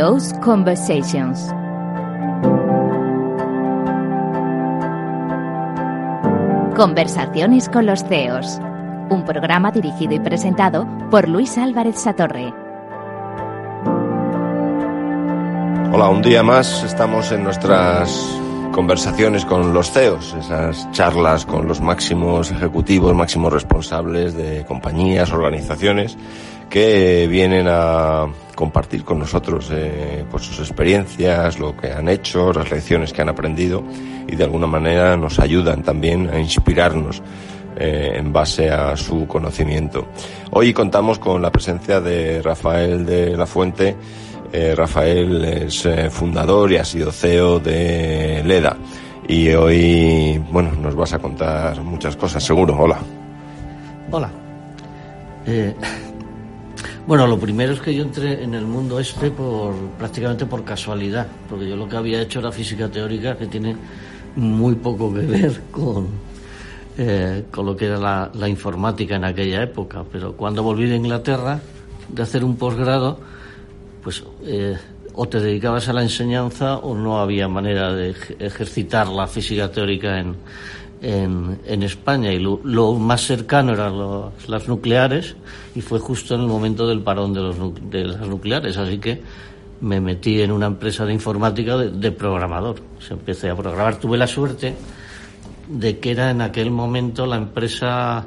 CEO's Conversations. Conversaciones con los CEOs. Un programa dirigido y presentado por Luis Álvarez Satorre. Hola, un día más estamos en nuestras conversaciones con los CEOs, esas charlas con los máximos ejecutivos, máximos responsables de compañías, organizaciones, que vienen a compartir con nosotros eh, pues sus experiencias, lo que han hecho, las lecciones que han aprendido y de alguna manera nos ayudan también a inspirarnos eh, en base a su conocimiento. Hoy contamos con la presencia de Rafael de la Fuente, eh, Rafael es fundador y ha sido CEO de LEDA. Y hoy, bueno, nos vas a contar muchas cosas, seguro. Hola. Hola. Bueno, lo primero es que yo entré en el mundo este por prácticamente por casualidad, porque yo lo que había hecho era física teórica, que tiene muy poco que ver con, con lo que era la, la informática en aquella época. Pero cuando volví de Inglaterra de hacer un posgrado, pues eh, o te dedicabas a la enseñanza o no había manera de ejercitar la física teórica en, en, España y lo, más cercano eran las nucleares y fue justo en el momento del parón de, los, de las nucleares, así que me metí en una empresa de informática de, programador. Se empecé a programar. Tuve la suerte de que era en aquel momento la empresa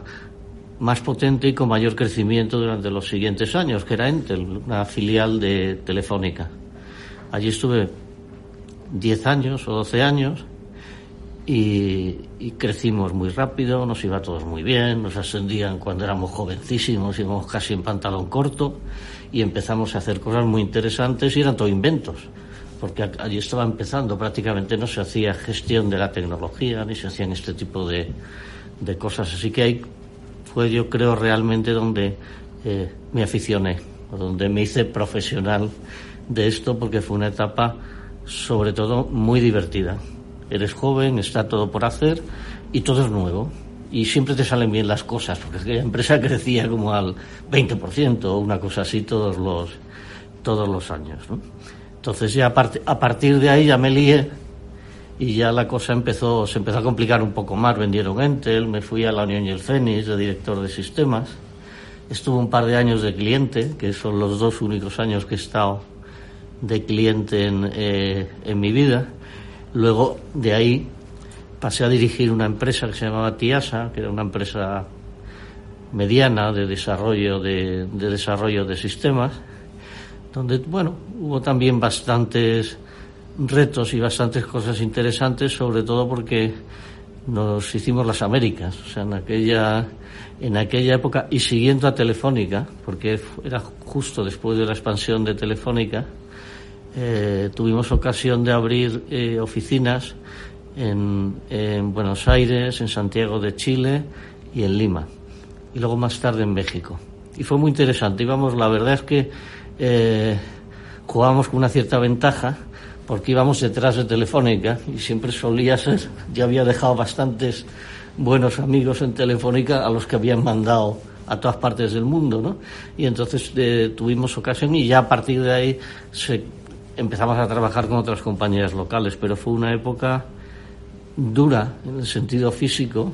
más potente y con mayor crecimiento durante los siguientes años, que era Entel, una filial de Telefónica. Allí estuve 10 años o 12 años y, crecimos muy rápido, nos iba todos muy bien, nos ascendían cuando éramos jovencísimos, íbamos casi en pantalón corto y empezamos a hacer cosas muy interesantes y eran todo inventos, porque allí estaba empezando, prácticamente no se hacía gestión de la tecnología ni se hacían este tipo de, de cosas, así que hay fue yo creo realmente donde eh, me aficioné, donde me hice profesional de esto porque fue una etapa sobre todo muy divertida. Eres joven, está todo por hacer y todo es nuevo. Y siempre te salen bien las cosas, porque la empresa crecía como al 20% o una cosa así todos los, todos los años. Entonces ya a, a partir de ahí ya me lié y ya la cosa empezó, se empezó a complicar un poco más. Vendieron Entel, me fui a la Unión y el Fénix de director de sistemas. Estuve un par de años de cliente, que son los dos únicos años que he estado de cliente en, eh, en mi vida. Luego de ahí pasé a dirigir una empresa que se llamaba Tiasa, que era una empresa mediana de desarrollo de, de desarrollo de sistemas, donde bueno hubo también bastantes retos y bastantes cosas interesantes, sobre todo porque nos hicimos las Américas, o sea, en aquella, en aquella época, y siguiendo a Telefónica, porque era justo después de la expansión de Telefónica, eh, tuvimos ocasión de abrir eh, oficinas en, en, Buenos Aires, en Santiago de Chile y en Lima, y luego más tarde en México. Y fue muy interesante. Íbamos, la verdad es que eh, jugábamos con una cierta ventaja, porque íbamos detrás de Telefónica y siempre solía ser, ya había dejado bastantes buenos amigos en Telefónica a los que habían mandado a todas partes del mundo, ¿no? Y entonces eh, tuvimos ocasión y ya a partir de ahí se, empezamos a trabajar con otras compañías locales, pero fue una época dura en el sentido físico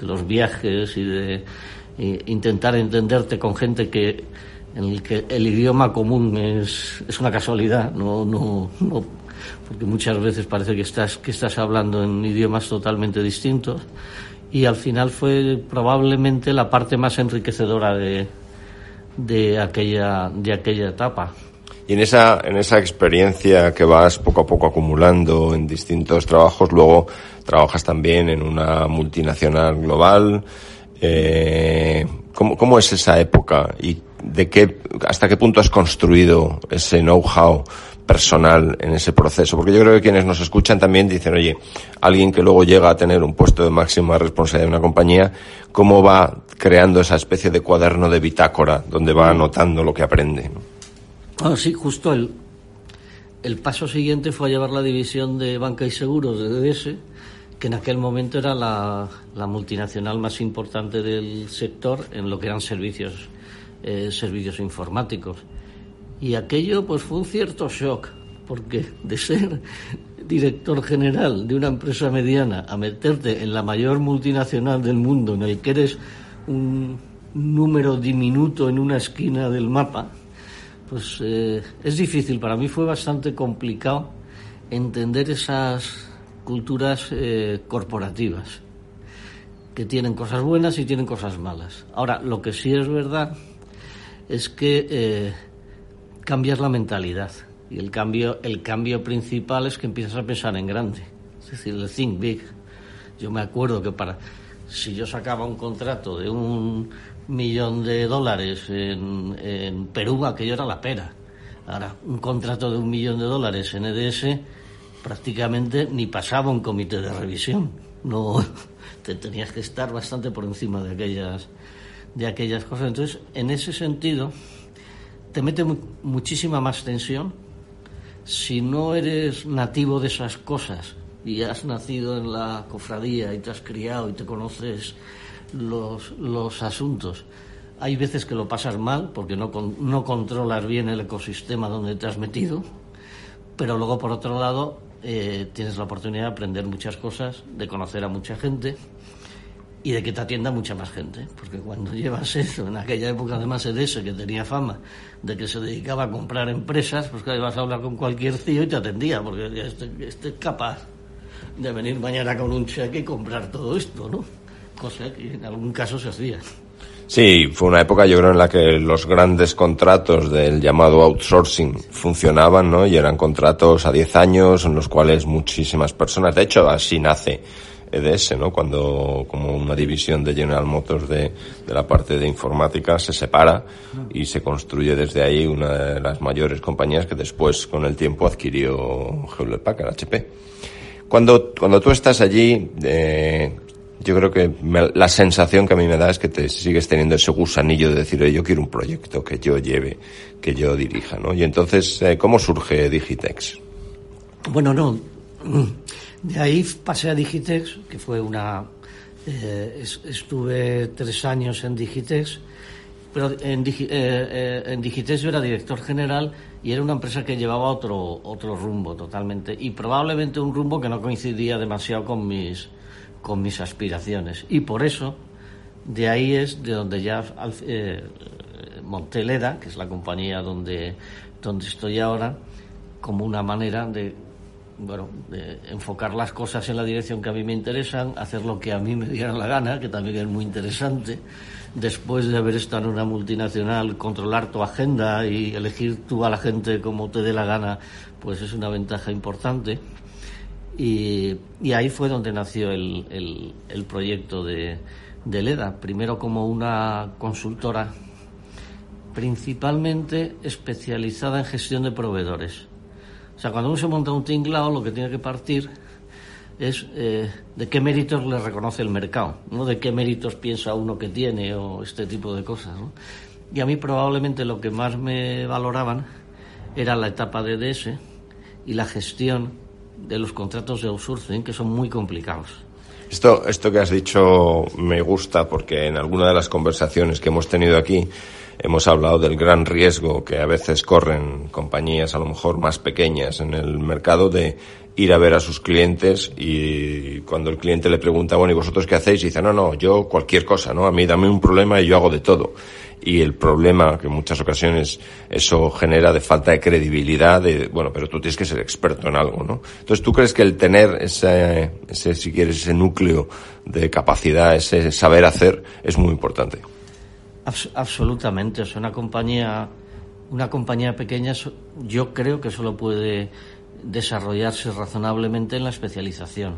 de los viajes y de intentar entenderte con gente que en el que el idioma común es, es una casualidad, no, no, no porque muchas veces parece que estás, que estás hablando en idiomas totalmente distintos. Y al final fue probablemente la parte más enriquecedora de, de, aquella, de aquella etapa. Y en esa, en esa experiencia que vas poco a poco acumulando en distintos trabajos, luego trabajas también en una multinacional global. Eh, ¿cómo, ¿Cómo es esa época y de qué, hasta qué punto has construido ese know-how personal en ese proceso? Porque yo creo que quienes nos escuchan también dicen, oye, alguien que luego llega a tener un puesto de máxima responsabilidad en una compañía, ¿cómo va creando esa especie de cuaderno de bitácora donde va anotando lo que aprende? Sí, justo el, el paso siguiente fue a llevar la división de banca y seguros de DDS, que en aquel momento era la, la multinacional más importante del sector en lo que eran servicios, eh, servicios informáticos. Y aquello pues fue un cierto shock, porque de ser director general de una empresa mediana a meterte en la mayor multinacional del mundo, en el que eres un número diminuto en una esquina del mapa, pues eh, es difícil. Para mí fue bastante complicado entender esas culturas eh, corporativas, que tienen cosas buenas y tienen cosas malas. Ahora, lo que sí es verdad es que eh, cambias la mentalidad. Y el cambio, el cambio principal es que empiezas a pensar en grande. Es decir, el think big. Yo me acuerdo que para si yo sacaba un contrato de un millón de dólares en, Perú, aquello era la pera. Ahora, un contrato de un millón de dólares en EDS prácticamente ni pasaba un comité de revisión. No, te tenías que estar bastante por encima de aquellas, de aquellas cosas. Entonces, en ese sentido, te mete muchísima más tensión. Si no eres nativo de esas cosas y has nacido en la cofradía y te has criado y te conoces los, los asuntos, hay veces que lo pasas mal porque no, no controlas bien el ecosistema donde te has metido, pero luego por otro lado eh, tienes la oportunidad de aprender muchas cosas, de conocer a mucha gente y de que te atienda mucha más gente. Porque cuando llevas eso, en aquella época además ese que tenía fama de que se dedicaba a comprar empresas, pues que ibas a hablar con cualquier tío y te atendía, porque este, este es capaz de venir mañana con un cheque y comprar todo esto, ¿no? Cosa que en algún caso se hacía. Sí, fue una época yo creo en la que los grandes contratos del llamado outsourcing funcionaban, ¿no? Y eran contratos a 10 años en los cuales muchísimas personas, de hecho así nace EDS, ¿no? Cuando como una división de General Motors de, de la parte de informática se separa y se construye desde ahí una de las mayores compañías que después con el tiempo adquirió Hewlett Packard, HP. Cuando, cuando tú estás allí, eh, yo creo que la sensación que a mí me da es que te sigues teniendo ese gusanillo de decir, yo quiero un proyecto que yo lleve, que yo dirija, ¿no? Y entonces, eh, ¿cómo surge Digitex? Bueno, no. De ahí pasé a Digitex, que fue una... Eh, estuve tres años en Digitex, pero en, eh, en Digitex yo era director general y era una empresa que llevaba otro, otro rumbo totalmente, y probablemente un rumbo que no coincidía demasiado con mis con mis aspiraciones. Y por eso, de ahí es de donde ya eh, Monteleda, que es la compañía donde, donde estoy ahora, como una manera de bueno, de enfocar las cosas en la dirección que a mí me interesan, hacer lo que a mí me diera la gana, que también es muy interesante. Después de haber estado en una multinacional, controlar tu agenda y elegir tú a la gente como te dé la gana, pues es una ventaja importante. Y, ahí fue donde nació el, el, proyecto de, de, LEDA, primero como una consultora principalmente especializada en gestión de proveedores. O sea, cuando uno se monta un tinglao, lo que tiene que partir es eh, de qué méritos le reconoce el mercado, no de qué méritos piensa uno que tiene o este tipo de cosas. Y a mí probablemente lo que más me valoraban era la etapa de DS y la gestión de los contratos de outsourcing que son muy complicados. Esto, esto que has dicho me gusta porque en alguna de las conversaciones que hemos tenido aquí hemos hablado del gran riesgo que a veces corren compañías a lo mejor más pequeñas en el mercado de ir a ver a sus clientes y cuando el cliente le pregunta, bueno, ¿y vosotros qué hacéis? Y dice, no, no, yo cualquier cosa, ¿no? A mí dame un problema y yo hago de todo y el problema que en muchas ocasiones eso genera de falta de credibilidad de, bueno, pero tú tienes que ser experto en algo, ¿no? Entonces, ¿tú crees que el tener ese, ese si quieres, ese núcleo de capacidad, ese saber hacer, es muy importante? absolutamente. Es una compañía, una compañía pequeña, yo creo que solo puede desarrollarse razonablemente en la especialización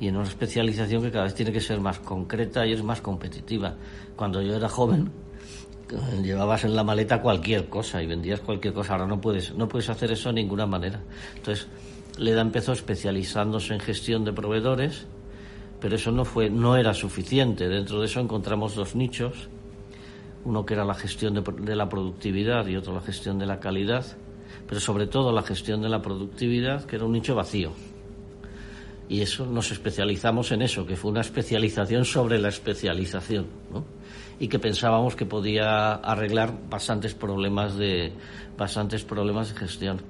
y en una especialización que cada vez tiene que ser más concreta y es más competitiva. Cuando yo era joven, llevabas en la maleta cualquier cosa y vendías cualquier cosa. Ahora no puedes, no puedes hacer eso de ninguna manera. Entonces, Leda empezó especializándose en gestión de proveedores, pero eso no fue, no era suficiente. Dentro de eso encontramos dos nichos, uno que era la gestión de, de la productividad y otro la gestión de la calidad, pero sobre todo la gestión de la productividad, que era un nicho vacío. Y eso nos especializamos en eso, que fue una especialización sobre la especialización, ¿no? y que pensábamos que podía arreglar bastantes problemas de bastantes problemas de gestión.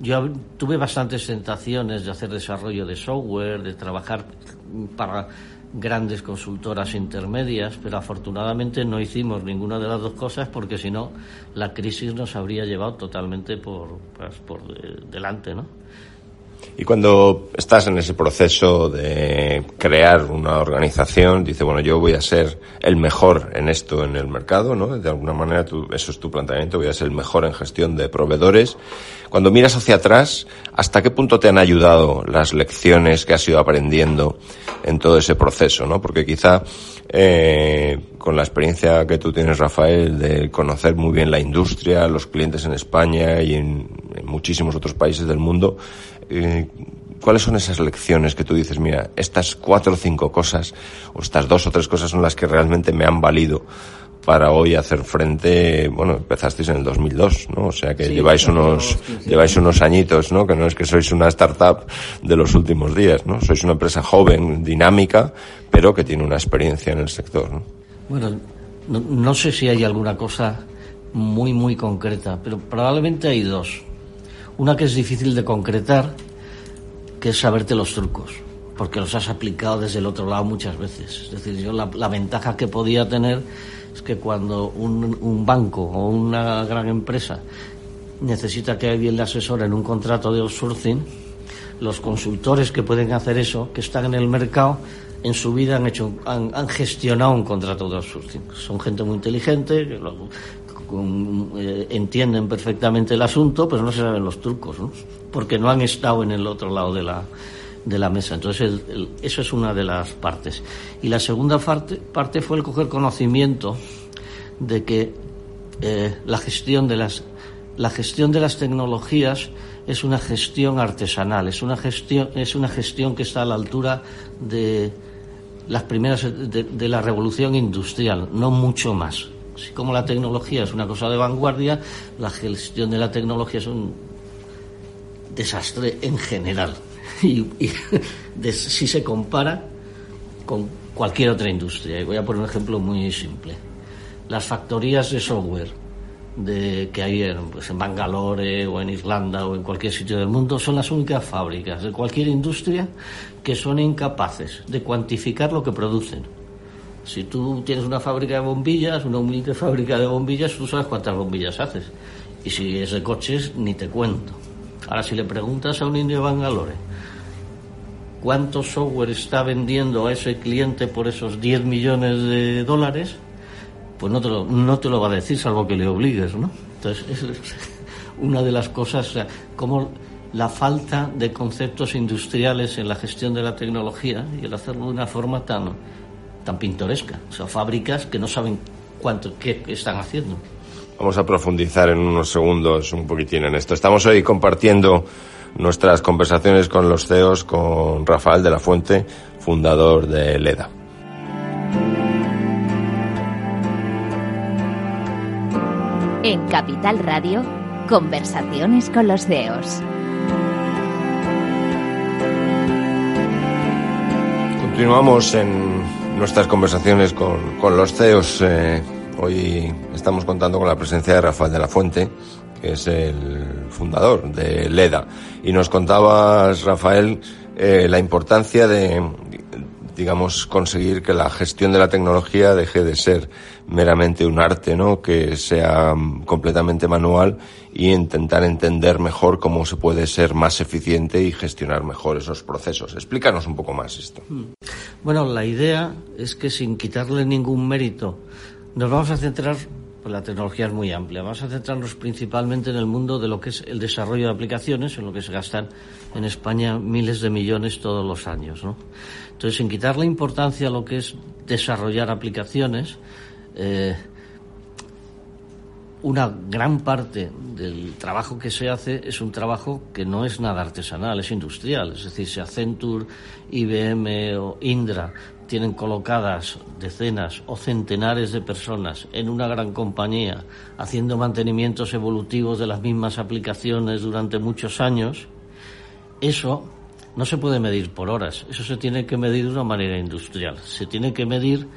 Yo tuve bastantes tentaciones de hacer desarrollo de software, de trabajar para grandes consultoras intermedias, pero afortunadamente no hicimos ninguna de las dos cosas porque si no la crisis nos habría llevado totalmente por, pues, por delante, ¿no? Y cuando estás en ese proceso de crear una organización, dice, bueno, yo voy a ser el mejor en esto en el mercado, ¿no? De alguna manera eso es tu planteamiento, voy a ser el mejor en gestión de proveedores. Cuando miras hacia atrás, ¿hasta qué punto te han ayudado las lecciones que has ido aprendiendo en todo ese proceso, ¿no? Porque quizá eh, con la experiencia que tú tienes, Rafael, de conocer muy bien la industria, los clientes en España y en muchísimos otros países del mundo, eh, ¿cuáles son esas lecciones que tú dices, mira, estas cuatro o cinco cosas, o estas dos o tres cosas son las que realmente me han valido para hoy hacer frente, bueno, empezasteis en el 2002, ¿no? O sea que lleváis unos, lleváis unos añitos, ¿no? Que no es que sois una startup de los últimos días, ¿no? Sois una empresa joven, dinámica, pero que tiene una experiencia en el sector, ¿no? Bueno, no, no sé si hay alguna cosa muy, muy concreta, pero probablemente hay dos. Una que es difícil de concretar, que es saberte los trucos, porque los has aplicado desde el otro lado muchas veces. Es decir, yo la, ventaja que podía tener es que cuando un, banco o una gran empresa necesita que alguien le asesore en un contrato de outsourcing, los consultores que pueden hacer eso, que están en el mercado, en su vida han hecho han, gestionado un contrato de outsourcing. Son gente muy inteligente, eh, entienden perfectamente el asunto, pero no se saben los trucos, ¿no? porque no han estado en el otro lado de la, de la mesa. Entonces, eso es una de las partes. Y la segunda parte, parte fue el coger conocimiento de que eh, la gestión de las la gestión de las tecnologías es una gestión artesanal, es una gestión, es una gestión que está a la altura de las primeras de la revolución industrial, no mucho más. Así como la tecnología es una cosa de vanguardia, la gestión de la tecnología es un desastre en general. Y, si se compara con cualquier otra industria. Y voy a poner un ejemplo muy simple. Las factorías de software que hay pues en Bangalore o en Irlanda o en cualquier sitio del mundo son las únicas fábricas de cualquier industria que son incapaces de cuantificar lo que producen si tú tienes una fábrica de bombillas, una humilde fábrica de bombillas, tú sabes cuántas bombillas haces. Y si es de coches, ni te cuento. Ahora, si le preguntas a un indio de Bangalore cuánto software está vendiendo a ese cliente por esos 10 millones de dólares, pues no te lo, no te lo va a decir, salvo que le obligues, ¿no? Entonces, es una de las cosas, como la falta de conceptos industriales en la gestión de la tecnología y el hacerlo de una forma tan tan pintoresca. O sea, fábricas que no saben cuánto, qué están haciendo. Vamos a profundizar en unos segundos un poquitín en esto. Estamos hoy compartiendo nuestras conversaciones con los CEOs, con Rafael de la Fuente, fundador de LEDA. En Capital Radio, conversaciones con los CEOs. Continuamos en nuestras conversaciones con, con los CEOs. Eh, hoy estamos contando con la presencia de Rafael de la Fuente, que es el fundador de LEDA. Y nos contabas, Rafael, eh, la importancia de, digamos, conseguir que la gestión de la tecnología deje de ser meramente un arte, ¿no? Que sea completamente manual y intentar entender mejor cómo se puede ser más eficiente y gestionar mejor esos procesos. Explícanos un poco más esto. Hmm. Bueno, la idea es que sin quitarle ningún mérito, nos vamos a centrar, pues la tecnología es muy amplia, vamos a centrarnos principalmente en el mundo de lo que es el desarrollo de aplicaciones, en lo que se gastan en España miles de millones todos los años, ¿no? Entonces, sin quitarle importancia a lo que es desarrollar aplicaciones, eh, una gran parte del trabajo que se hace es un trabajo que no es nada artesanal, es industrial. Es decir, si Accenture, IBM o Indra tienen colocadas decenas o centenares de personas en una gran compañía haciendo mantenimientos evolutivos de las mismas aplicaciones durante muchos años, eso no se puede medir por horas, eso se tiene que medir de una manera industrial, se tiene que medir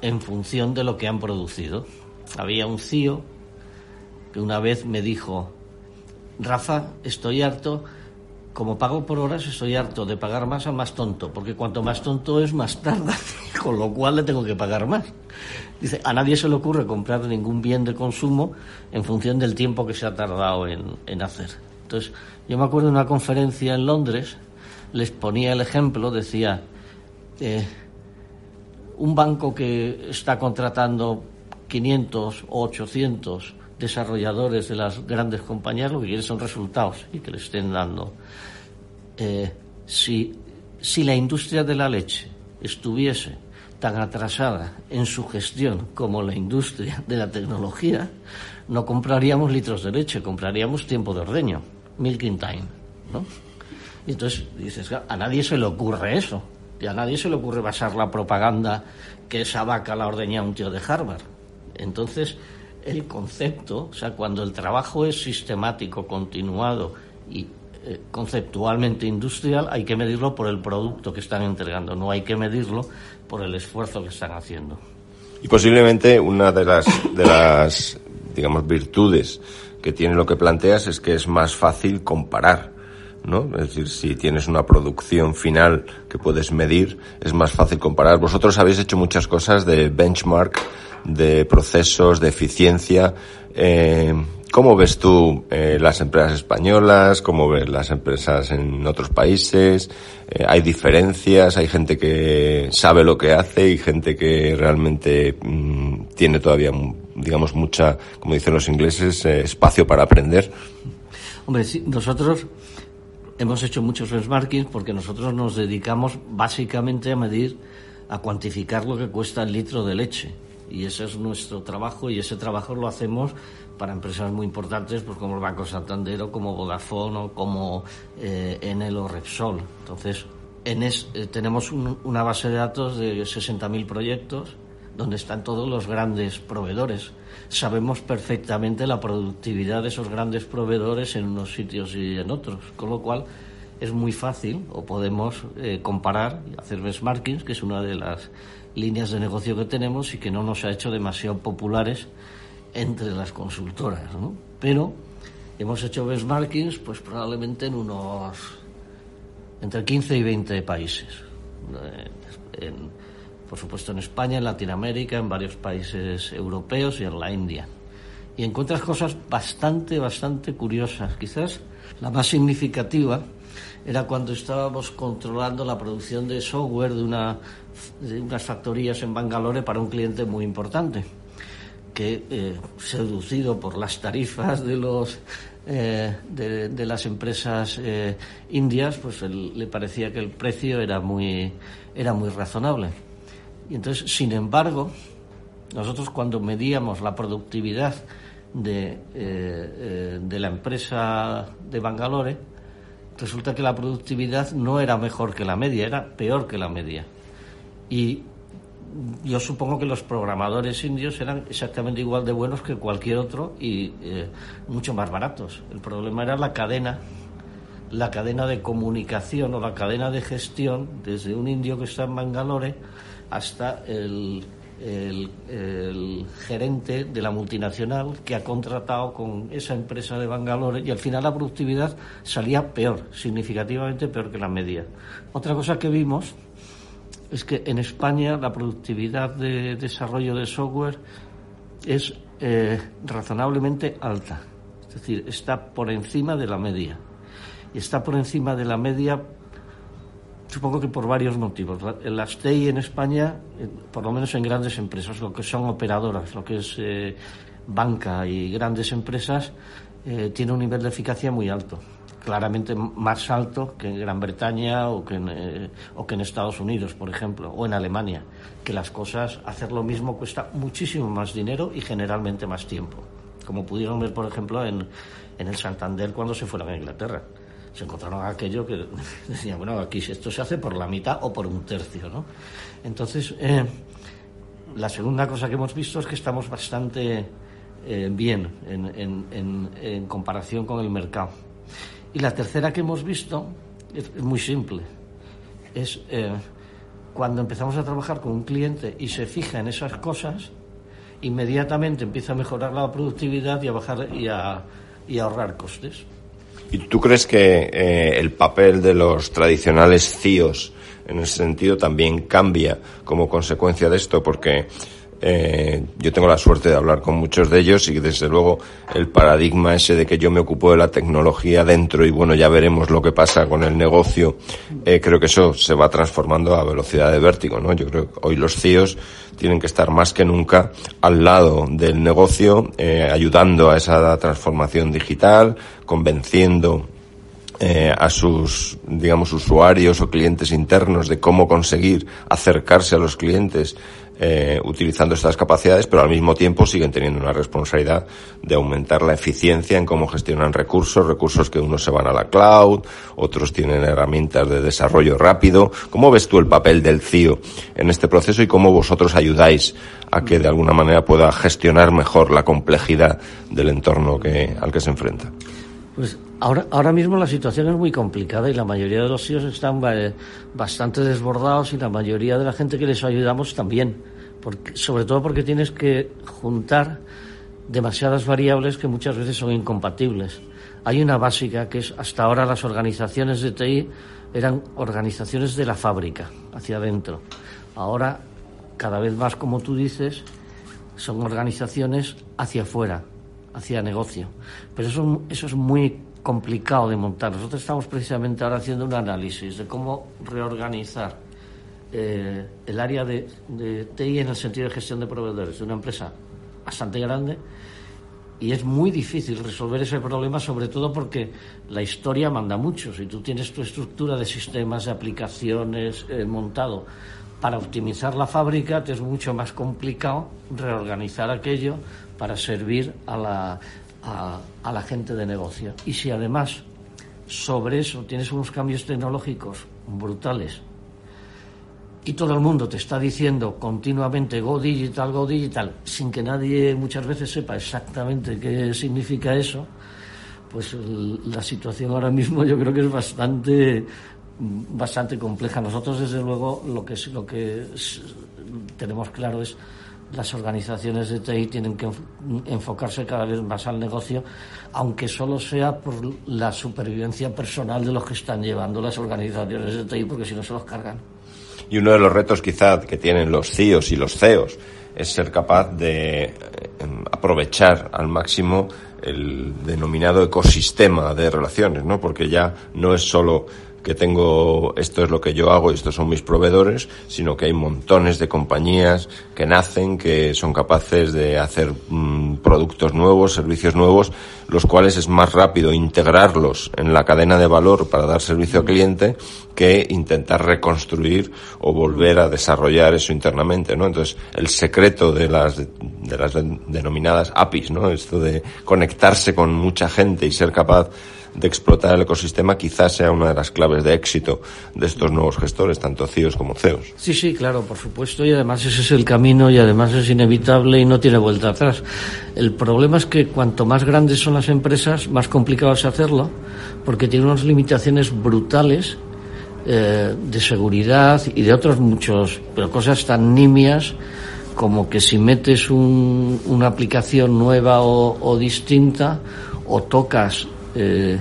en función de lo que han producido. Había un CIO que una vez me dijo, Rafa, estoy harto, como pago por horas, estoy harto de pagar más al más tonto, porque cuanto más tonto es, más tarda, con lo cual le tengo que pagar más. Dice, a nadie se le ocurre comprar ningún bien de consumo en función del tiempo que se ha tardado en, hacer. Entonces, yo me acuerdo de una conferencia en Londres, les ponía el ejemplo, decía, eh, un banco que está contratando 500 o 800 desarrolladores de las grandes compañías lo que quieren son resultados y que le estén dando. Eh, si, si la industria de la leche estuviese tan atrasada en su gestión como la industria de la tecnología, no compraríamos litros de leche, compraríamos tiempo de ordeño, milking time, ¿no? Y entonces dices, a nadie se le ocurre eso. Y a nadie se le ocurre basar la propaganda que esa vaca la ordeña un tío de Harvard. Entonces, el concepto, o sea, cuando el trabajo es sistemático, continuado y eh, conceptualmente industrial, hay que medirlo por el producto que están entregando, no hay que medirlo por el esfuerzo que están haciendo. Y posiblemente una de las, digamos, virtudes que tiene lo que planteas es que es más fácil comparar ¿no? Es decir, si tienes una producción final que puedes medir, es más fácil comparar. Vosotros habéis hecho muchas cosas de benchmark, de procesos, de eficiencia. Eh, ¿Cómo ves tú eh, las empresas españolas? ¿Cómo ves las empresas en otros países? Eh, ¿Hay diferencias? ¿Hay gente que sabe lo que hace y gente que realmente mm, tiene todavía, digamos, mucha, como dicen los ingleses, espacio para aprender? Hombre, sí, nosotros hemos hecho muchos benchmarkings porque nosotros nos dedicamos básicamente a medir, a cuantificar lo que cuesta el litro de leche. Y ese es nuestro trabajo y ese trabajo lo hacemos para empresas muy importantes pues como el Banco Santander o como Vodafone o como eh, Enel o Repsol. Entonces, en es, eh, tenemos una base de datos de 60.000 proyectos donde están todos los grandes proveedores. Sabemos perfectamente la productividad de esos grandes proveedores en unos sitios y en otros, con lo cual es muy fácil o podemos eh, comparar y hacer benchmarkings, que es una de las líneas de negocio que tenemos y que no nos ha hecho demasiado populares entre las consultoras, ¿no? Pero hemos hecho benchmarkings pues probablemente en unos entre 15 y 20 países. Eh, en, por supuesto en España, en Latinoamérica, en varios países europeos y en la India. Y encuentras cosas bastante, bastante curiosas. Quizás la más significativa era cuando estábamos controlando la producción de software de, una, de unas factorías en Bangalore para un cliente muy importante, que, eh, seducido por las tarifas de los eh, de, las empresas eh, indias, pues le parecía que el precio era muy, era muy razonable. Y entonces, sin embargo, nosotros cuando medíamos la productividad de, de la empresa de Bangalore, resulta que la productividad no era mejor que la media, era peor que la media. Y yo supongo que los programadores indios eran exactamente igual de buenos que cualquier otro y eh, mucho más baratos. El problema era la cadena, la cadena de comunicación o la cadena de gestión desde un indio que está en Bangalore hasta el, gerente de la multinacional que ha contratado con esa empresa de Bangalore y al final la productividad salía peor, significativamente peor que la media. Otra cosa que vimos es que en España la productividad de desarrollo de software es eh, razonablemente alta, es decir, está por encima de la media. Y está por encima de la media Supongo que por varios motivos. Las TI en España, por lo menos en grandes empresas, lo que son operadoras, lo que es eh, banca y grandes empresas, eh, tiene un nivel de eficacia muy alto. Claramente más alto que en Gran Bretaña o que en, eh, o que en Estados Unidos, por ejemplo, o en Alemania, que las cosas, hacer lo mismo cuesta muchísimo más dinero y generalmente más tiempo. Como pudieron ver, por ejemplo, en, el Santander cuando se fueron a Inglaterra se encontraron aquello que decía, bueno, aquí esto se hace por la mitad o por un tercio, ¿no? Entonces, eh, la segunda cosa que hemos visto es que estamos bastante eh, bien en, en, comparación con el mercado. Y la tercera que hemos visto es, muy simple. Es eh, cuando empezamos a trabajar con un cliente y se fija en esas cosas, inmediatamente empieza a mejorar la productividad y a bajar y a, y ahorrar costes. ¿Y tú crees que eh, el papel de los tradicionales CIOs en ese sentido también cambia como consecuencia de esto? Porque eh, yo tengo la suerte de hablar con muchos de ellos y desde luego el paradigma ese de que yo me ocupo de la tecnología dentro y bueno ya veremos lo que pasa con el negocio eh, creo que eso se va transformando a velocidad de vértigo no yo creo que hoy los CIOs tienen que estar más que nunca al lado del negocio eh, ayudando a esa transformación digital convenciendo eh, a sus, digamos, usuarios o clientes internos de cómo conseguir acercarse a los clientes eh, utilizando estas capacidades, pero al mismo tiempo siguen teniendo una responsabilidad de aumentar la eficiencia en cómo gestionan recursos, recursos que unos se van a la cloud, otros tienen herramientas de desarrollo rápido. ¿Cómo ves tú el papel del CIO en este proceso y cómo vosotros ayudáis a que de alguna manera pueda gestionar mejor la complejidad del entorno al que se enfrenta? Pues ahora, ahora mismo la situación es muy complicada y la mayoría de los CIOs están bastante desbordados y la mayoría de la gente que les ayudamos también. Porque, sobre todo porque tienes que juntar demasiadas variables que muchas veces son incompatibles. Hay una básica que es hasta ahora las organizaciones de TI eran organizaciones de la fábrica, hacia adentro. Ahora, cada vez más, como tú dices, son organizaciones hacia afuera, hacia negocio. Pero eso, eso es muy complicado de montar. Nosotros estamos precisamente ahora haciendo un análisis de cómo reorganizar eh, el área de, de, TI en el sentido de gestión de proveedores de una empresa bastante grande y es muy difícil resolver ese problema, sobre todo porque la historia manda mucho. Si tú tienes tu estructura de sistemas, de aplicaciones eh, montado para optimizar la fábrica, te es mucho más complicado reorganizar aquello para servir a la, a, la gente de negocio. Y si además sobre eso tienes unos cambios tecnológicos brutales y todo el mundo te está diciendo continuamente go digital, go digital, sin que nadie muchas veces sepa exactamente qué significa eso, pues la situación ahora mismo yo creo que es bastante bastante compleja. Nosotros desde luego lo que lo que tenemos claro es las organizaciones de TI tienen que enfocarse cada vez más al negocio, aunque solo sea por la supervivencia personal de los que están llevando las organizaciones de TI, porque si no se los cargan. Y uno de los retos quizá que tienen los CIOs y los CEOs es ser capaz de eh, aprovechar al máximo el denominado ecosistema de relaciones, ¿no? Porque ya no es solo que tengo esto es lo que yo hago y estos son mis proveedores, sino que hay montones de compañías que nacen, que son capaces de hacer mm, productos nuevos, servicios nuevos, los cuales es más rápido integrarlos en la cadena de valor para dar servicio al cliente que intentar reconstruir o volver a desarrollar eso internamente, ¿no? Entonces, el secreto de las, de las denominadas APIs, ¿no? Esto de conectarse con mucha gente y ser capaz de explotar el ecosistema quizás sea una de las claves de éxito de estos nuevos gestores, tanto CIOs como CEOs. Sí, sí, claro, por supuesto, y además ese es el camino y además es inevitable y no tiene vuelta atrás. El problema es que cuanto más grandes son las empresas, más complicado es hacerlo, porque tienen unas limitaciones brutales eh, de seguridad y de otros muchos, pero cosas tan nimias como que si metes una aplicación nueva o distinta o tocas eh,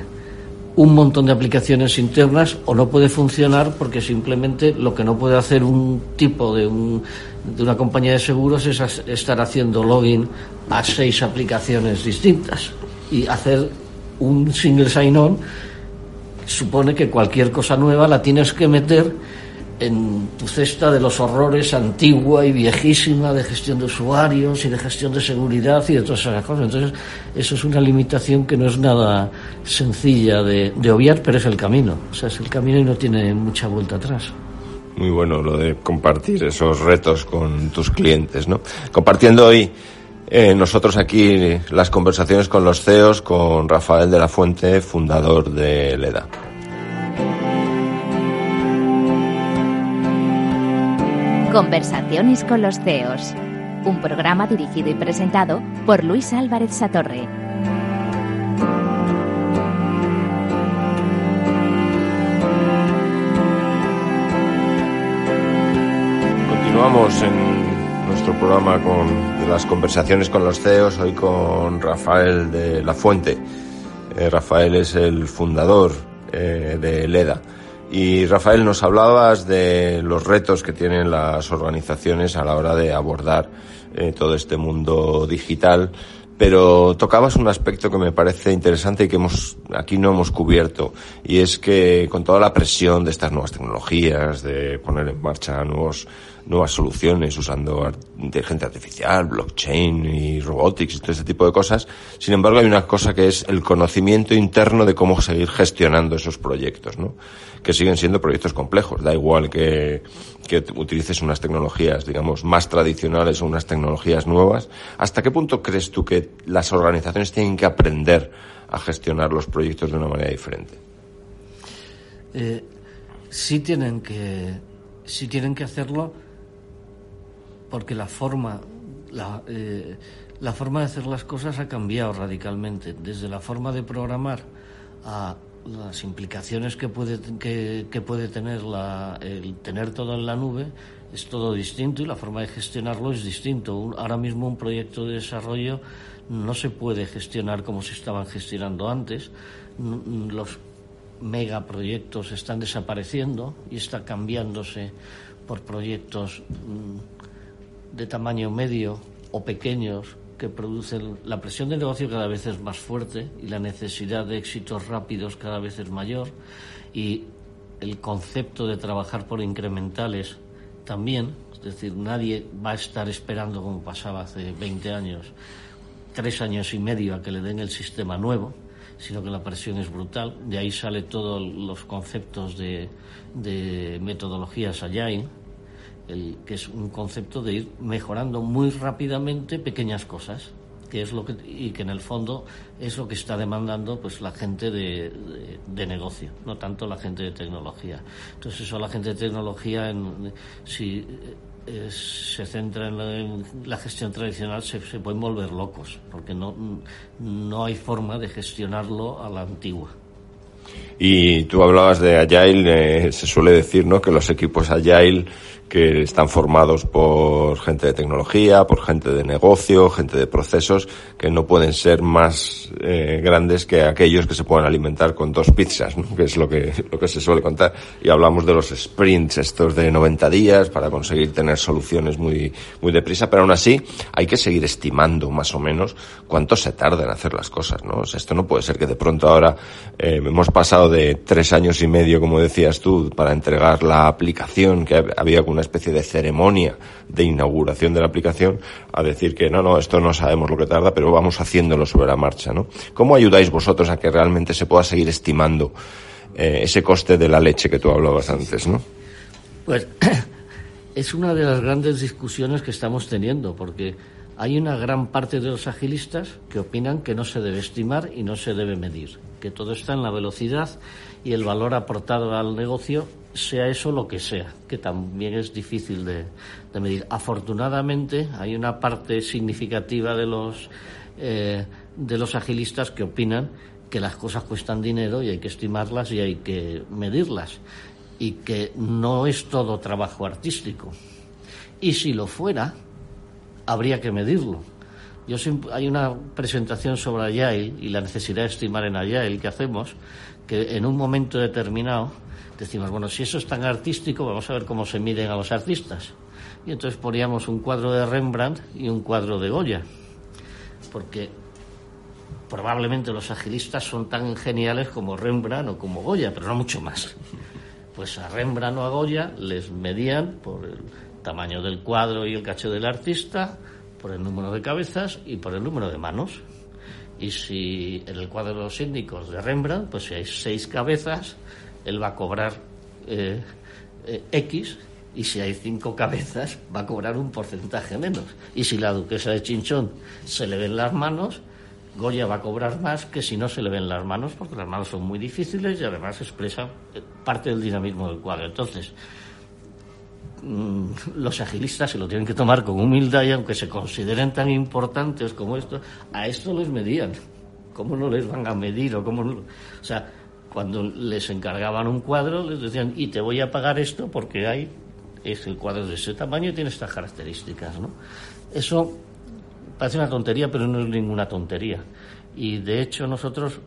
un montón de aplicaciones internas o no puede funcionar porque simplemente lo que no puede hacer un tipo de, un, de una compañía de seguros es estar haciendo login a seis aplicaciones distintas. Y hacer un single sign-on supone que cualquier cosa nueva la tienes que meter en tu cesta de los horrores antigua y viejísima de gestión de usuarios y de gestión de seguridad y de todas esas cosas. Entonces, eso es una limitación que no es nada sencilla de, obviar, pero es el camino. O sea, es el camino y no tiene mucha vuelta atrás. Muy bueno lo de compartir esos retos con tus clientes, ¿no? Compartiendo hoy eh, nosotros aquí las conversaciones con los CEOs, con Rafael de la Fuente, fundador de LEDA. Conversaciones con los CEOs. Un programa dirigido y presentado por Luis Álvarez Satorre. Continuamos en nuestro programa con las conversaciones con los CEOs, hoy con Rafael de la Fuente. Eh, Rafael es el fundador eh, de LEDA. Y Rafael, nos hablabas de los retos que tienen las organizaciones a la hora de abordar eh, todo este mundo digital pero tocabas un aspecto que me parece interesante y que hemos, aquí no hemos cubierto, y es que con toda la presión de estas nuevas tecnologías, de poner en marcha nuevos, nuevas soluciones usando inteligencia artificial, blockchain y robotics y todo este tipo de cosas, sin embargo hay una cosa que es el conocimiento interno de cómo seguir gestionando esos proyectos, ¿no? Que siguen siendo proyectos complejos, da igual que que utilices unas tecnologías, digamos, más tradicionales o unas tecnologías nuevas. ¿Hasta qué punto crees tú que las organizaciones tienen que aprender a gestionar los proyectos de una manera diferente? Eh, sí tienen que, sí tienen que hacerlo porque la forma, la, eh, la forma de hacer las cosas ha cambiado radicalmente, desde la forma de programar a las implicaciones que puede, que, puede tener la, el tener todo en la nube es todo distinto y la forma de gestionarlo es distinto. ahora mismo un proyecto de desarrollo no se puede gestionar como se estaban gestionando antes. Los megaproyectos están desapareciendo y está cambiándose por proyectos mm, de tamaño medio o pequeños que producen la presión de negocio cada vez es más fuerte y la necesidad de éxitos rápidos cada vez es mayor y el concepto de trabajar por incrementales también, es decir, nadie va a estar esperando como pasaba hace 20 años, tres años y medio a que le den el sistema nuevo, sino que la presión es brutal. De ahí sale todos los conceptos de, de metodologías Agile el, que es un concepto de ir mejorando muy rápidamente pequeñas cosas que es lo que y que en el fondo es lo que está demandando pues la gente de, de, negocio no tanto la gente de tecnología entonces eso la gente de tecnología si eh, se centra en la, gestión tradicional se, se, pueden volver locos porque no no hay forma de gestionarlo a la antigua y tú hablabas de Agile, eh, se suele decir ¿no? que los equipos Agile que están formados por gente de tecnología, por gente de negocio, gente de procesos, que no pueden ser más eh, grandes que aquellos que se puedan alimentar con dos pizzas, ¿no? que es lo que, lo que se suele contar. Y hablamos de los sprints estos de 90 días para conseguir tener soluciones muy, muy deprisa, pero aún así hay que seguir estimando más o menos cuánto se tarda en hacer las cosas. ¿no? esto no puede ser que de pronto ahora eh, hemos pasado de tres años y medio, como decías tú, para entregar la aplicación que había una especie de ceremonia de inauguración de la aplicación a decir que no, no, esto no sabemos lo que tarda, pero vamos haciéndolo sobre la marcha, ¿no? ¿Cómo ayudáis vosotros a que realmente se pueda seguir estimando eh, ese coste de la leche que tú hablabas antes, ¿no? Pues es una de las grandes discusiones que estamos teniendo, porque hay una gran parte de los agilistas que opinan que no se debe estimar y no se debe medir, que todo está en la velocidad y el valor aportado al negocio sea eso lo que sea, que también es difícil de, medir. Afortunadamente hay una parte significativa de los, eh, de los agilistas que opinan que las cosas cuestan dinero y hay que estimarlas y hay que medirlas y que no es todo trabajo artístico. Y si lo fuera, habría que medirlo. Yo hay una presentación sobre Agile y la necesidad de estimar en Agile que hacemos, que en un momento determinado decimos, bueno, si eso es tan artístico, vamos a ver cómo se miden a los artistas. Y entonces poníamos un cuadro de Rembrandt y un cuadro de Goya, porque probablemente los agilistas son tan geniales como Rembrandt o como Goya, pero no mucho más. Pues a Rembrandt o a Goya les medían por el tamaño del cuadro y el cacho del artista, por el número de cabezas y por el número de manos. Y si en el cuadro de los síndicos de Rembrandt, pues si hay seis cabezas, él va a cobrar eh, eh, X y si hay cinco cabezas va a cobrar un porcentaje menos. Y si la duquesa de Chinchón se le ven las manos, Goya va a cobrar más que si no se le ven las manos, porque las manos son muy difíciles y además expresa eh, parte del dinamismo del cuadro. Entonces, los agilistas se lo tienen que tomar con humildad y aunque se consideren tan importantes como esto, a esto les medían. ¿Cómo no les van a medir? O, cómo o sea, cuando les encargaban un cuadro, les decían, y te voy a pagar esto porque hay es el cuadro de ese tamaño y tiene estas características. ¿no? Eso parece una tontería, pero no es ninguna tontería. Y de hecho nosotros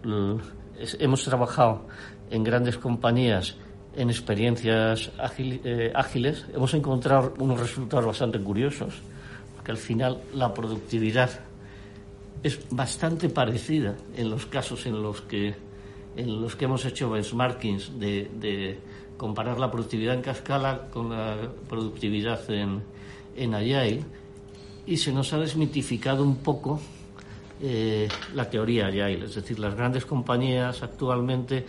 hemos trabajado en grandes compañías en experiencias eh, ágiles, hemos encontrado unos resultados bastante curiosos, porque al final la productividad es bastante parecida en los casos en los que, en los que hemos hecho benchmarkings de, comparar la productividad en Cascala con la productividad en, en Agile y se nos ha desmitificado un poco eh, la teoría Agile. Es decir, las grandes compañías actualmente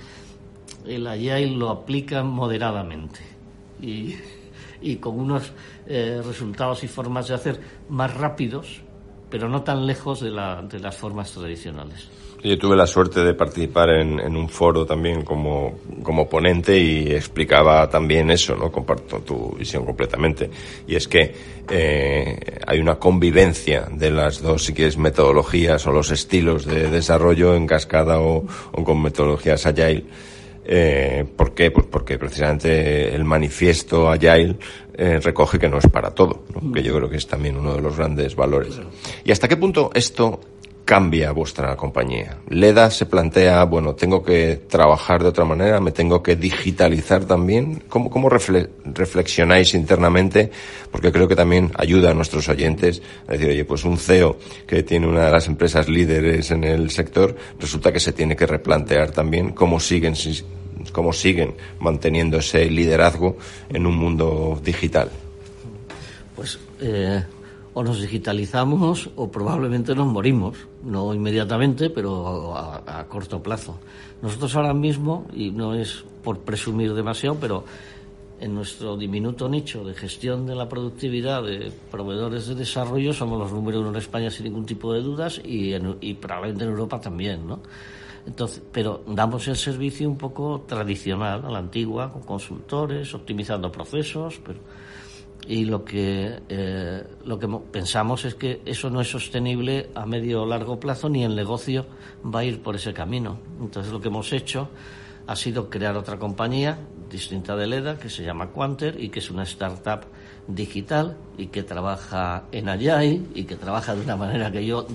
el Agile lo aplican moderadamente y, con unos eh, resultados y formas de hacer más rápidos, pero no tan lejos de, de las formas tradicionales. Yo tuve la suerte de participar en, un foro también como, como, ponente y explicaba también eso, ¿no? Comparto tu visión completamente. Y es que eh, hay una convivencia de las dos, si quieres, metodologías o los estilos de desarrollo en cascada o, con metodologías agile. Eh, ¿Por qué? Pues porque precisamente el manifiesto Agile eh, recoge que no es para todo, que yo creo que es también uno de los grandes valores. ¿Y hasta qué punto esto cambia vuestra compañía? Leda se plantea, bueno, tengo que trabajar de otra manera, me tengo que digitalizar también. ¿Cómo, cómo reflexionáis internamente? Porque creo que también ayuda a nuestros oyentes a decir, oye, pues un CEO que tiene una de las empresas líderes en el sector, resulta que se tiene que replantear también cómo siguen, cómo siguen manteniendo ese liderazgo en un mundo digital. Pues eh, o nos digitalizamos o probablemente nos morimos, no inmediatamente, pero a, corto plazo. Nosotros ahora mismo, y no es por presumir demasiado, pero en nuestro diminuto nicho de gestión de la productividad de proveedores de desarrollo somos los número uno en España sin ningún tipo de dudas y, y probablemente en Europa también, ¿no? Entonces, pero damos el servicio un poco tradicional, a la antigua, con consultores, optimizando procesos, pero y lo que, eh, lo que pensamos es que eso no es sostenible a medio o largo plazo ni el negocio va a ir por ese camino. Entonces lo que hemos hecho ha sido crear otra compañía distinta de LEDA que se llama Quanter y que es una startup digital y que trabaja en Agile y que trabaja de una manera que yo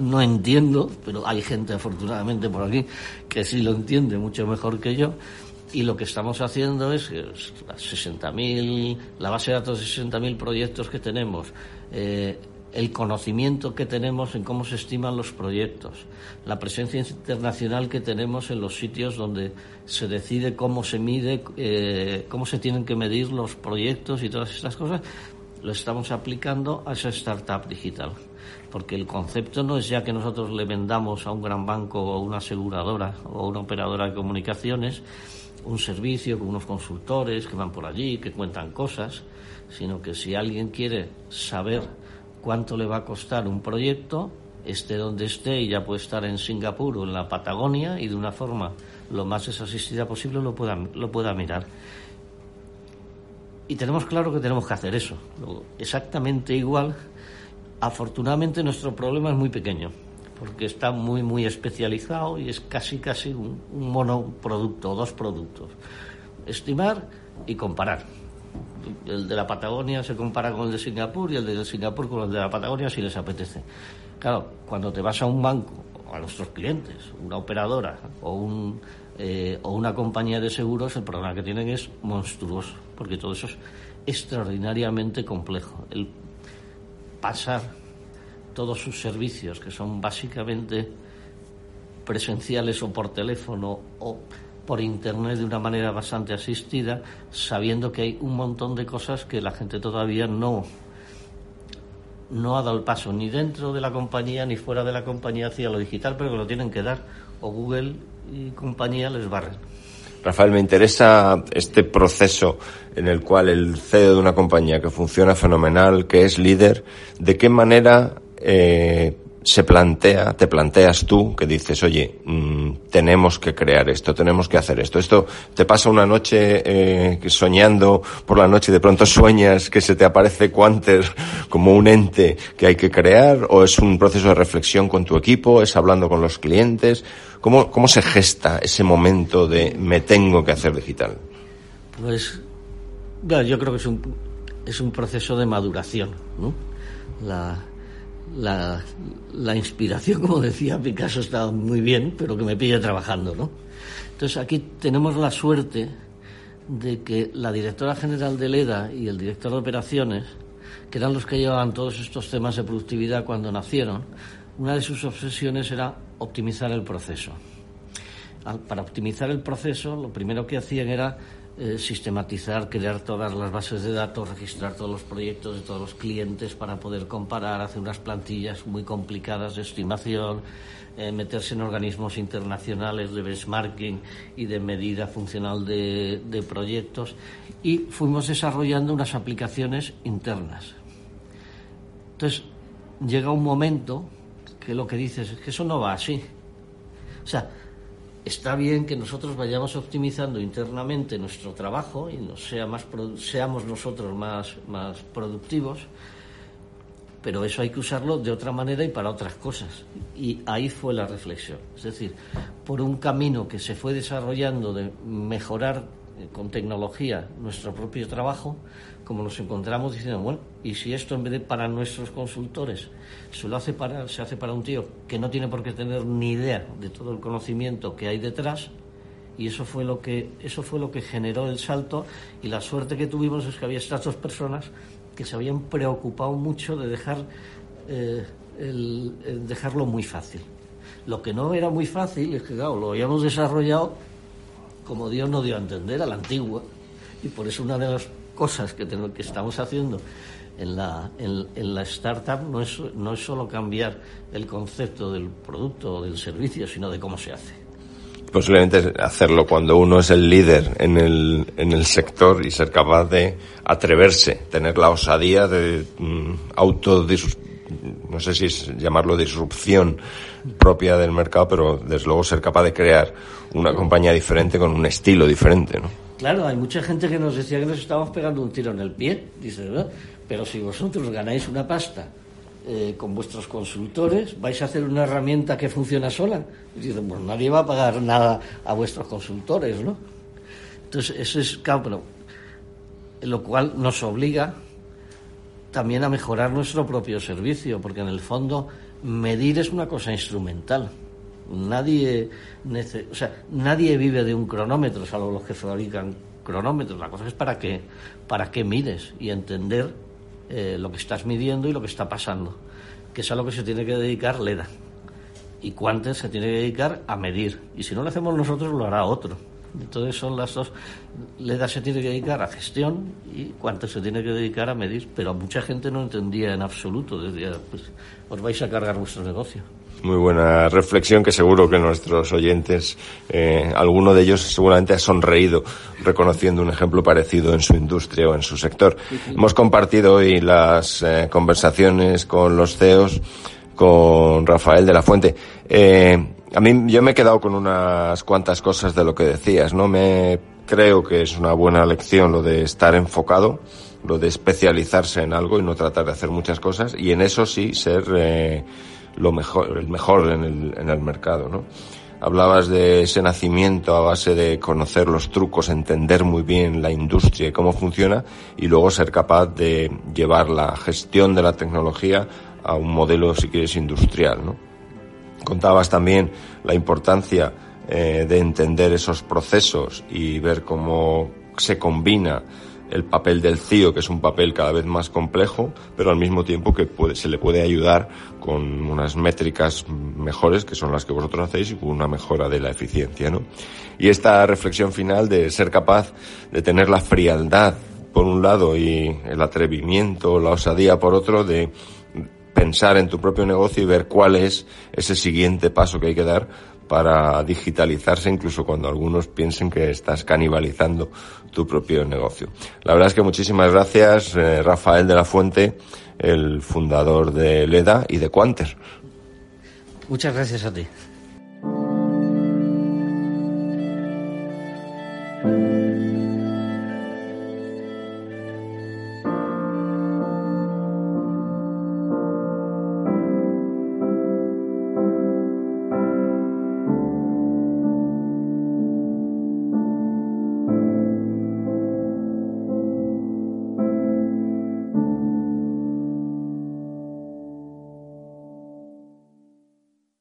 no entiendo, pero hay gente afortunadamente por aquí que sí lo entiende mucho mejor que yo. Y lo que estamos haciendo es que 60.000, la base de datos de 60.000 proyectos que tenemos, eh, el conocimiento que tenemos en cómo se estiman los proyectos, la presencia internacional que tenemos en los sitios donde se decide cómo se mide, eh, cómo se tienen que medir los proyectos y todas estas cosas, lo estamos aplicando a esa startup digital. Porque el concepto no es ya que nosotros le vendamos a un gran banco o una aseguradora o una operadora de comunicaciones, un servicio con unos consultores que van por allí, que cuentan cosas, sino que si alguien quiere saber cuánto le va a costar un proyecto, esté donde esté y ya puede estar en Singapur o en la Patagonia y de una forma lo más desasistida posible lo pueda, lo pueda mirar. Y tenemos claro que tenemos que hacer eso. Exactamente igual. Afortunadamente nuestro problema es muy pequeño porque está muy, muy especializado y es casi, casi un, monoproducto, dos productos. Estimar y comparar. El de la Patagonia se compara con el de Singapur y el de Singapur con el de la Patagonia si les apetece. Claro, cuando te vas a un banco, a nuestros clientes, una operadora o, un, eh, o una compañía de seguros, el problema que tienen es monstruoso, porque todo eso es extraordinariamente complejo. El pasar todos sus servicios, que son básicamente presenciales o por teléfono o por internet de una manera bastante asistida, sabiendo que hay un montón de cosas que la gente todavía no no ha dado el paso ni dentro de la compañía ni fuera de la compañía hacia lo digital, pero que lo tienen que dar o Google y compañía les barren. Rafael, me interesa este proceso en el cual el CEO de una compañía que funciona fenomenal, que es líder, de qué manera eh, se plantea, te planteas tú que dices, oye, mm, tenemos que crear esto, tenemos que hacer esto. Esto te pasa una noche eh, soñando por la noche y de pronto sueñas que se te aparece Quanter como un ente que hay que crear o es un proceso de reflexión con tu equipo, es hablando con los clientes. ¿Cómo, cómo se gesta ese momento de me tengo que hacer digital? Pues yo creo que es un, es un proceso de maduración, ¿no? La, la, inspiración, como decía Picasso, está muy bien, pero que me pille trabajando, ¿no? Entonces aquí tenemos la suerte de que la directora general de LEDA y el director de operaciones, que eran los que llevaban todos estos temas de productividad cuando nacieron, una de sus obsesiones era optimizar el proceso. Para optimizar el proceso, lo primero que hacían era eh, sistematizar, crear todas las bases de datos, registrar todos los proyectos de todos los clientes para poder comparar, hacer unas plantillas muy complicadas de estimación, eh, meterse en organismos internacionales de benchmarking y de medida funcional de, de proyectos y fuimos desarrollando unas aplicaciones internas. Entonces, llega un momento que lo que dices es que eso no va así. O sea, está bien que nosotros vayamos optimizando internamente nuestro trabajo y nos sea más, seamos nosotros más, más productivos, pero eso hay que usarlo de otra manera y para otras cosas. Y ahí fue la reflexión. Es decir, por un camino que se fue desarrollando de mejorar eh, con tecnología nuestro propio trabajo, como nos encontramos diciendo, bueno, y si esto en vez de para nuestros consultores se lo hace para, se hace para un tío que no tiene por qué tener ni idea de todo el conocimiento que hay detrás, y eso fue lo que, eso fue lo que generó el salto, y la suerte que tuvimos es que había estas dos personas que se habían preocupado mucho de dejar eh, dejarlo muy fácil. Lo que no era muy fácil es que, claro, lo habíamos desarrollado como Dios nos dio a entender, a la antigua, y por eso una de las cosas que, tenemos, que estamos haciendo en la, en, la startup no es, no es solo cambiar el concepto del producto o del servicio, sino de cómo se hace. Posiblemente hacerlo cuando uno es el líder en el, en el sector y ser capaz de atreverse, tener la osadía de mm, no sé si es llamarlo disrupción propia del mercado, pero desde luego ser capaz de crear una compañía diferente con un estilo diferente, ¿no? Claro, hay mucha gente que nos decía que nos estábamos pegando un tiro en el pie, dice, ¿verdad? Pero si vosotros ganáis una pasta eh, con vuestros consultores, vais a hacer una herramienta que funciona sola. Y dicen, pues nadie va a pagar nada a vuestros consultores, ¿no? Entonces, eso es, claro, lo cual nos obliga también a mejorar nuestro propio servicio, porque en el fondo medir es una cosa instrumental. Nadie, o sea, nadie vive de un cronómetro, salvo los que fabrican cronómetros. La cosa es para qué, para qué mires y entender eh, lo que estás midiendo y lo que está pasando, que es a lo que se tiene que dedicar LEDA. Y Quantes se tiene que dedicar a medir. Y si no lo hacemos nosotros, lo hará otro. Entonces son las dos. LEDA se tiene que dedicar a gestión y Quantes se tiene que dedicar a medir. Pero mucha gente no entendía en absoluto. Decía, pues os vais a cargar vuestro negocio. Muy buena reflexión que seguro que nuestros oyentes, eh, alguno de ellos seguramente ha sonreído reconociendo un ejemplo parecido en su industria o en su sector. Hemos compartido hoy las eh, conversaciones con los CEOs, con Rafael de la Fuente. Eh, a mí yo me he quedado con unas cuantas cosas de lo que decías, ¿no? Me creo que es una buena lección lo de estar enfocado, lo de especializarse en algo y no tratar de hacer muchas cosas y en eso sí ser eh, lo mejor, el mejor en el, en el mercado, ¿no? Hablabas de ese nacimiento a base de conocer los trucos, entender muy bien la industria y cómo funciona y luego ser capaz de llevar la gestión de la tecnología a un modelo, si quieres, industrial, ¿no? Contabas también la importancia eh, de entender esos procesos y ver cómo se combina el papel del CIO, que es un papel cada vez más complejo, pero al mismo tiempo que se le puede ayudar con unas métricas mejores, que son las que vosotros hacéis, y con una mejora de la eficiencia, ¿no? Y esta reflexión final de ser capaz de tener la frialdad, por un lado, y el atrevimiento, la osadía, por otro, de pensar en tu propio negocio y ver cuál es ese siguiente paso que hay que dar para digitalizarse, incluso cuando algunos piensen que estás canibalizando tu propio negocio. La verdad es que muchísimas gracias, eh, Rafael de la Fuente, el fundador de LEDA y de Quanter. Muchas gracias a ti.